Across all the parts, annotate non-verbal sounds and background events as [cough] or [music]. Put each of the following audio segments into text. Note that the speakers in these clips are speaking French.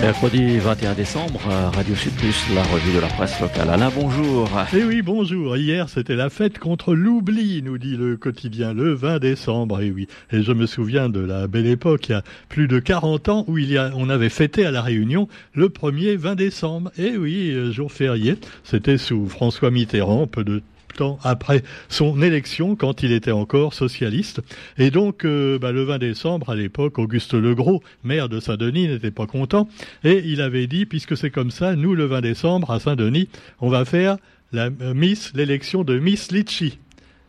Mercredi 21 décembre, Radio Sud la revue de la presse locale. Alain, bonjour. Eh oui, bonjour. Hier, c'était la fête contre l'oubli, nous dit le quotidien, le 20 décembre. Eh oui, et je me souviens de la belle époque, il y a plus de 40 ans, où il y a, on avait fêté à La Réunion le 1er 20 décembre. Eh oui, euh, jour férié, c'était sous François Mitterrand, peu de temps après son élection, quand il était encore socialiste. Et donc, euh, bah, le 20 décembre, à l'époque, Auguste Legros, maire de Saint-Denis, n'était pas content. Et il avait dit, puisque c'est comme ça, nous, le 20 décembre, à Saint-Denis, on va faire la euh, Miss, l'élection de Miss Litchi.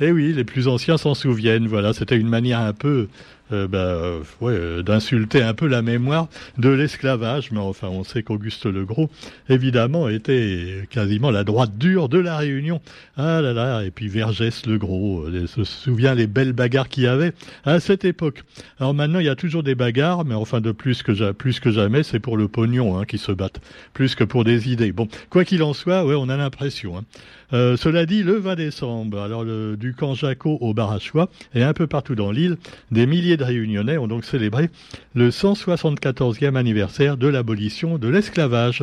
Eh oui, les plus anciens s'en souviennent. Voilà, c'était une manière un peu euh, bah, euh, euh, d'insulter un peu la mémoire de l'esclavage. Mais enfin, on sait qu'Auguste le Gros, évidemment, était quasiment la droite dure de la Réunion. Ah là là, et puis Vergès le Gros, on se souvient les belles bagarres qu'il y avait à cette époque. Alors maintenant, il y a toujours des bagarres, mais enfin de plus que, jamais, c'est pour le pognon hein, qui se battent, plus que pour des idées. Bon, quoi qu'il en soit, ouais, on a l'impression. Hein. Euh, cela dit, le 20 décembre, alors le, du camp Jaco au Barachois et un peu partout dans l'île, des milliers de Réunionnais ont donc célébré le 174e anniversaire de l'abolition de l'esclavage.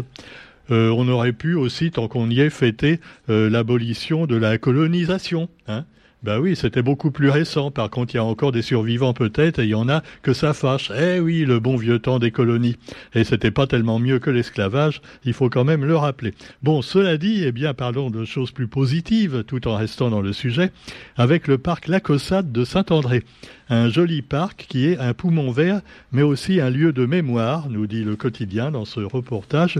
Euh, on aurait pu aussi, tant qu'on y est, fêter euh, l'abolition de la colonisation. Hein ben oui, c'était beaucoup plus récent. Par contre, il y a encore des survivants peut-être, et il y en a que ça fâche. Eh oui, le bon vieux temps des colonies. Et c'était pas tellement mieux que l'esclavage, il faut quand même le rappeler. Bon, cela dit, eh bien, parlons de choses plus positives, tout en restant dans le sujet, avec le parc Lacossade de Saint-André. Un joli parc qui est un poumon vert, mais aussi un lieu de mémoire, nous dit le quotidien dans ce reportage.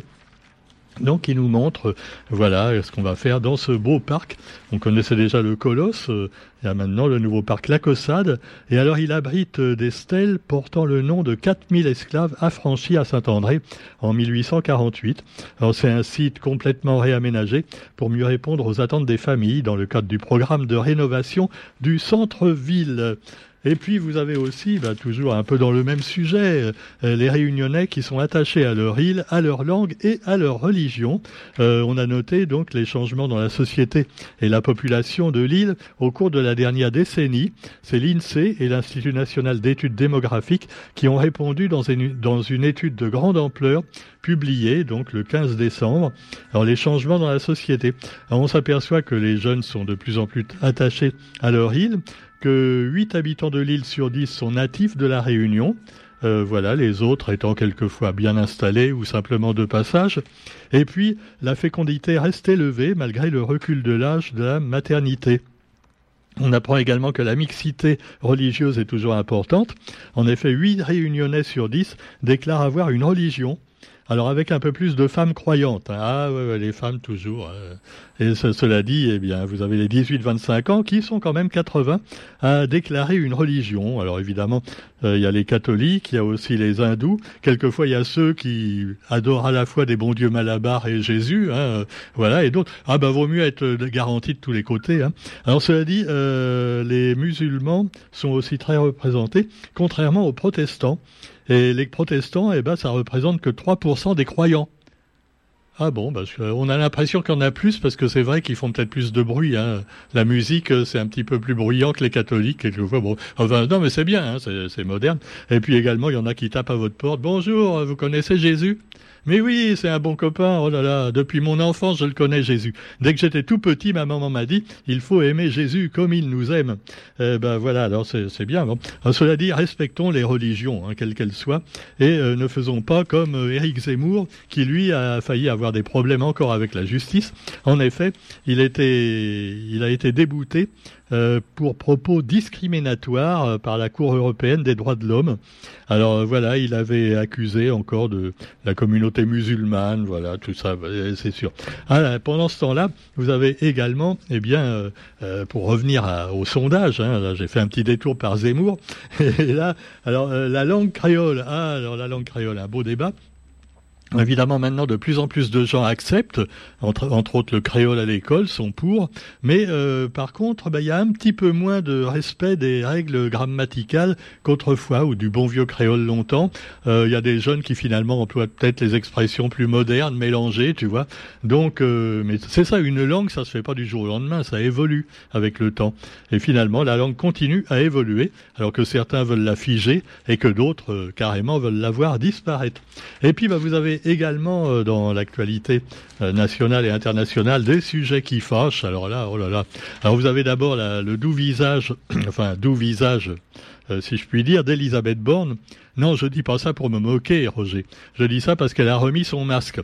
Donc il nous montre, voilà, ce qu'on va faire dans ce beau parc. On connaissait déjà le Colosse, euh, il y a maintenant le nouveau parc Lacossade. Et alors il abrite euh, des stèles portant le nom de 4000 esclaves affranchis à Saint-André en 1848. Alors c'est un site complètement réaménagé pour mieux répondre aux attentes des familles dans le cadre du programme de rénovation du centre-ville. Et puis vous avez aussi, bah, toujours un peu dans le même sujet, euh, les Réunionnais qui sont attachés à leur île, à leur langue et à leur religion. Euh, on a noté donc les changements dans la société et la population de l'île au cours de la dernière décennie. C'est l'INSEE et l'Institut national d'études démographiques qui ont répondu dans une, dans une étude de grande ampleur publiée donc le 15 décembre. Alors les changements dans la société. on s'aperçoit que les jeunes sont de plus en plus attachés à leur île, que 8 habitants de l'île sur 10 sont natifs de la Réunion. Euh, voilà, les autres étant quelquefois bien installés ou simplement de passage. Et puis, la fécondité reste élevée malgré le recul de l'âge de la maternité. On apprend également que la mixité religieuse est toujours importante. En effet, 8 réunionnais sur 10 déclarent avoir une religion. Alors avec un peu plus de femmes croyantes. Hein. Ah ouais, les femmes toujours. Hein. Et cela dit, eh bien, vous avez les 18-25 ans qui sont quand même 80 à déclarer une religion. Alors évidemment, euh, il y a les catholiques, il y a aussi les hindous. Quelquefois, il y a ceux qui adorent à la fois des bons dieux Malabar et Jésus. Hein. Voilà, et d'autres. Ah ben, vaut mieux être garanti de tous les côtés. Hein. Alors cela dit, euh, les musulmans sont aussi très représentés, contrairement aux protestants. Et les protestants, eh ben, ça représente que 3% des croyants. Ah bon, parce qu'on a l'impression qu'il y en a plus, parce que c'est vrai qu'ils font peut-être plus de bruit. Hein. La musique, c'est un petit peu plus bruyant que les catholiques, quelquefois. Bon, enfin, non, mais c'est bien, hein, c'est moderne. Et puis également, il y en a qui tapent à votre porte. Bonjour, vous connaissez Jésus? Mais oui, c'est un bon copain. Oh là là, depuis mon enfance, je le connais, Jésus. Dès que j'étais tout petit, ma maman m'a dit, il faut aimer Jésus comme il nous aime. Eh ben voilà, alors c'est bien. Bon. cela dit, respectons les religions, hein, quelles qu'elles soient, et euh, ne faisons pas comme euh, Éric Zemmour, qui lui a failli avoir des problèmes encore avec la justice. En effet, il était, il a été débouté pour propos discriminatoires euh, par la Cour européenne des droits de l'homme. Alors euh, voilà, il avait accusé encore de la communauté musulmane, voilà, tout ça, c'est sûr. Alors, pendant ce temps-là, vous avez également, eh bien, pour revenir au sondage, hein, j'ai fait un petit détour par Zemmour, [laughs] et là, alors la langue créole, ah, alors la langue créole, un beau débat, Évidemment, maintenant, de plus en plus de gens acceptent, entre, autres le créole à l'école, sont pour, mais euh, par contre, bah, il y a un petit peu moins de respect des règles grammaticales qu'autrefois, ou du bon vieux créole longtemps. Euh, il y a des jeunes qui finalement emploient peut-être les expressions plus modernes, mélangées, tu vois. Donc, euh, mais c'est ça, une langue, ça se fait pas du jour au lendemain, ça évolue avec le temps. Et finalement, la langue continue à évoluer, alors que certains veulent la figer et que d'autres, carrément, veulent la voir disparaître. Et puis, bah, vous avez également euh, dans l'actualité euh, nationale et internationale des sujets qui fâchent. Alors là, oh là là. Alors vous avez d'abord le doux visage, [clears throat] enfin doux visage, euh, si je puis dire, d'Elisabeth Borne. Non, je dis pas ça pour me moquer, Roger. Je dis ça parce qu'elle a remis son masque.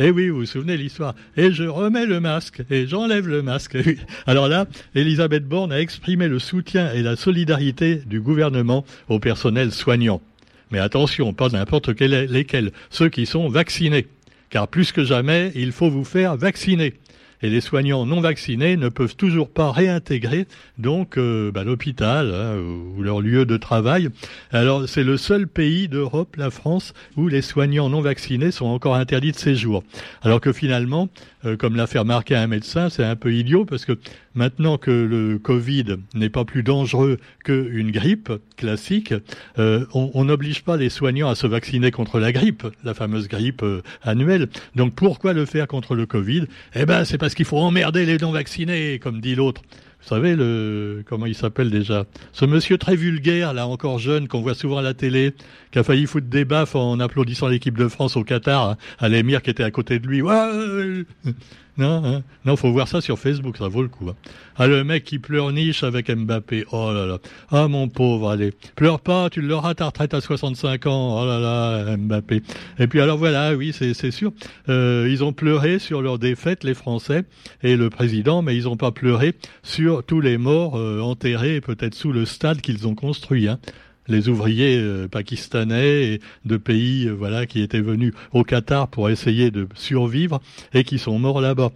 Eh oui, vous vous souvenez l'histoire. Et je remets le masque et j'enlève le masque. [laughs] Alors là, Elisabeth Borne a exprimé le soutien et la solidarité du gouvernement au personnel soignant. Mais attention, pas n'importe lesquels, ceux qui sont vaccinés. Car plus que jamais, il faut vous faire vacciner et les soignants non vaccinés ne peuvent toujours pas réintégrer donc euh, bah, l'hôpital hein, ou leur lieu de travail. Alors c'est le seul pays d'Europe, la France, où les soignants non vaccinés sont encore interdits de séjour. Alors que finalement, euh, comme l'a fait remarquer un médecin, c'est un peu idiot parce que maintenant que le Covid n'est pas plus dangereux qu'une grippe classique, euh, on n'oblige pas les soignants à se vacciner contre la grippe, la fameuse grippe annuelle. Donc pourquoi le faire contre le Covid? Eh ben c'est parce qu'il faut emmerder les non-vaccinés, comme dit l'autre. Vous savez, le, comment il s'appelle déjà Ce monsieur très vulgaire, là, encore jeune, qu'on voit souvent à la télé, qui a failli foutre des baffes en applaudissant l'équipe de France au Qatar, hein, à l'émir qui était à côté de lui. Non, hein non, faut voir ça sur Facebook, ça vaut le coup. Hein. Ah, le mec qui pleurniche avec Mbappé. Oh là là. Ah, mon pauvre, allez. Pleure pas, tu l'auras ta retraite à 65 ans. Oh là là, Mbappé. Et puis alors voilà, oui, c'est sûr. Euh, ils ont pleuré sur leur défaite, les Français et le président, mais ils n'ont pas pleuré sur tous les morts euh, enterrés, peut-être sous le stade qu'ils ont construit. Hein les ouvriers euh, pakistanais et de pays euh, voilà qui étaient venus au Qatar pour essayer de survivre et qui sont morts là-bas.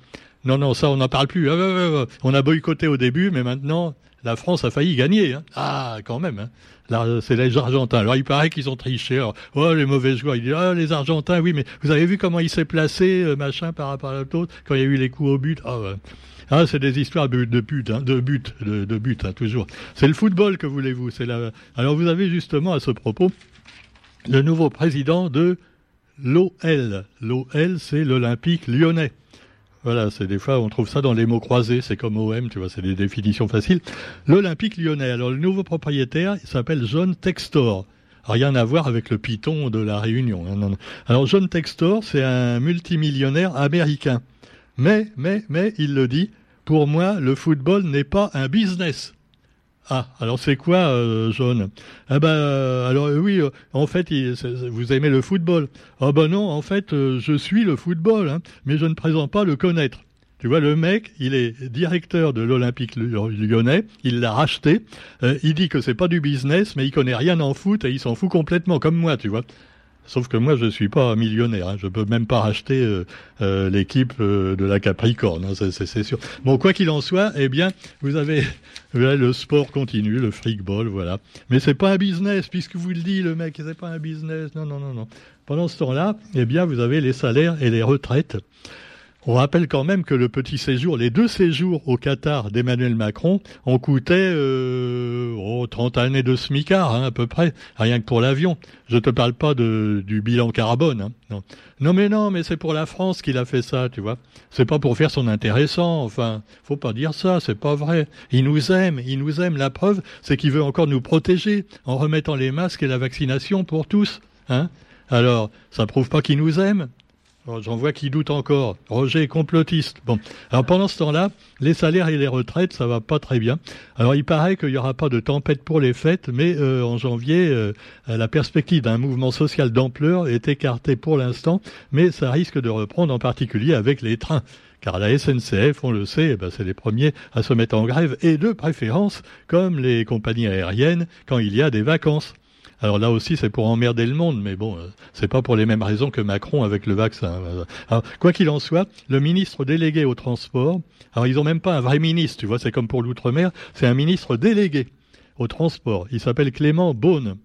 Non, non, ça on n'en parle plus. Ah, on a boycotté au début, mais maintenant la France a failli gagner. Hein. Ah, quand même. Hein. C'est les Argentins. Alors il paraît qu'ils ont triché. oh, les mauvais joueurs. Il dit, ah, les Argentins, oui, mais vous avez vu comment il s'est placé, euh, machin, par rapport à l'autre, quand il y a eu les coups au but? Ah, ah, c'est des histoires de, de but, hein, de but, de, de but, hein, toujours. C'est le football que voulez-vous? C'est la... Alors vous avez justement à ce propos le nouveau président de l'OL. L'OL, c'est l'Olympique lyonnais. Voilà, c'est des fois on trouve ça dans les mots croisés, c'est comme OM, tu vois, c'est des définitions faciles. L'Olympique lyonnais. Alors le nouveau propriétaire, il s'appelle John Textor. Rien à voir avec le Python de la Réunion. Hein, Alors John Textor, c'est un multimillionnaire américain. Mais, mais, mais, il le dit, pour moi, le football n'est pas un business. Ah, alors c'est quoi, euh, Jaune Ah ben, euh, alors euh, oui, en fait, vous aimez le football. Ah ben non, en fait, je suis le football, hein, mais je ne présente pas le connaître. Tu vois, le mec, il est directeur de l'Olympique lyonnais, il l'a racheté, il dit que c'est pas du business, mais il connaît rien en foot et il s'en fout complètement, comme moi, tu vois. Sauf que moi, je suis pas millionnaire. Hein. Je peux même pas racheter euh, euh, l'équipe euh, de la Capricorne, hein, c'est sûr. Bon, quoi qu'il en soit, eh bien, vous avez le sport continue, le freakball, voilà. Mais c'est pas un business, puisque vous le dit, le mec, c'est pas un business. Non, non, non, non. Pendant ce temps-là, eh bien, vous avez les salaires et les retraites. On rappelle quand même que le petit séjour, les deux séjours au Qatar d'Emmanuel Macron ont coûté euh, oh, 30 années de smicard à peu près, rien que pour l'avion. Je te parle pas de, du bilan carbone. Hein, non. non mais non, mais c'est pour la France qu'il a fait ça, tu vois. C'est pas pour faire son intéressant. Enfin, faut pas dire ça, c'est pas vrai. Il nous aime, il nous aime. La preuve, c'est qu'il veut encore nous protéger en remettant les masques et la vaccination pour tous. Hein alors, ça prouve pas qu'il nous aime. J'en vois qui doutent encore. Roger est complotiste. Bon. Alors pendant ce temps-là, les salaires et les retraites, ça va pas très bien. Alors il paraît qu'il n'y aura pas de tempête pour les fêtes, mais euh, en janvier, euh, la perspective d'un mouvement social d'ampleur est écartée pour l'instant, mais ça risque de reprendre en particulier avec les trains. Car la SNCF, on le sait, eh ben, c'est les premiers à se mettre en grève, et de préférence, comme les compagnies aériennes, quand il y a des vacances. Alors là aussi, c'est pour emmerder le monde, mais bon, euh, c'est pas pour les mêmes raisons que Macron avec le vaccin. Alors, quoi qu'il en soit, le ministre délégué au transport, alors ils ont même pas un vrai ministre, tu vois, c'est comme pour l'outre-mer, c'est un ministre délégué au transport. Il s'appelle Clément Beaune.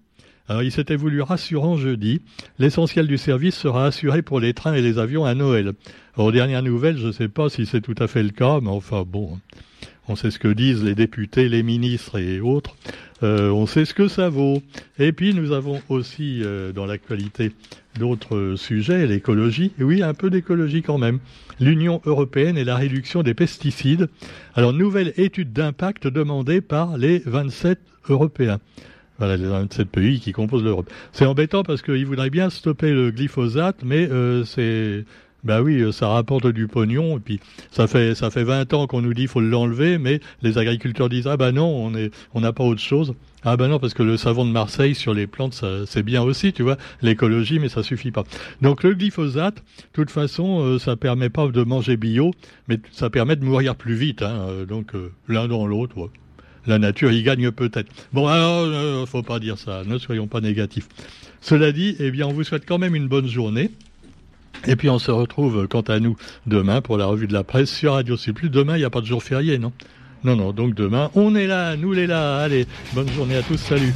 Alors, il s'était voulu rassurant jeudi. L'essentiel du service sera assuré pour les trains et les avions à Noël. Aux dernières nouvelles, je ne sais pas si c'est tout à fait le cas, mais enfin bon, on sait ce que disent les députés, les ministres et autres. Euh, on sait ce que ça vaut. Et puis nous avons aussi euh, dans l'actualité d'autres sujets, l'écologie. Oui, un peu d'écologie quand même. L'Union européenne et la réduction des pesticides. Alors, nouvelle étude d'impact demandée par les 27 Européens. Voilà, les 27 pays qui composent l'Europe. C'est embêtant parce qu'ils voudraient bien stopper le glyphosate, mais euh, c'est ben oui, euh, ça rapporte du pognon et puis ça fait ça fait 20 ans qu'on nous dit faut l'enlever, mais les agriculteurs disent ah ben non, on n'a pas autre chose. Ah ben non parce que le savon de Marseille sur les plantes c'est bien aussi, tu vois, l'écologie, mais ça suffit pas. Donc le glyphosate, de toute façon, euh, ça permet pas de manger bio, mais ça permet de mourir plus vite. Hein, euh, donc l'un dans l'autre. La nature y gagne peut-être. Bon alors, faut pas dire ça. Ne soyons pas négatifs. Cela dit, eh bien, on vous souhaite quand même une bonne journée. Et puis on se retrouve quant à nous demain pour la revue de la presse sur Radio C+. Demain, il n'y a pas de jour férié, non? Non, non, donc demain, on est là, nous les là. Allez, bonne journée à tous, salut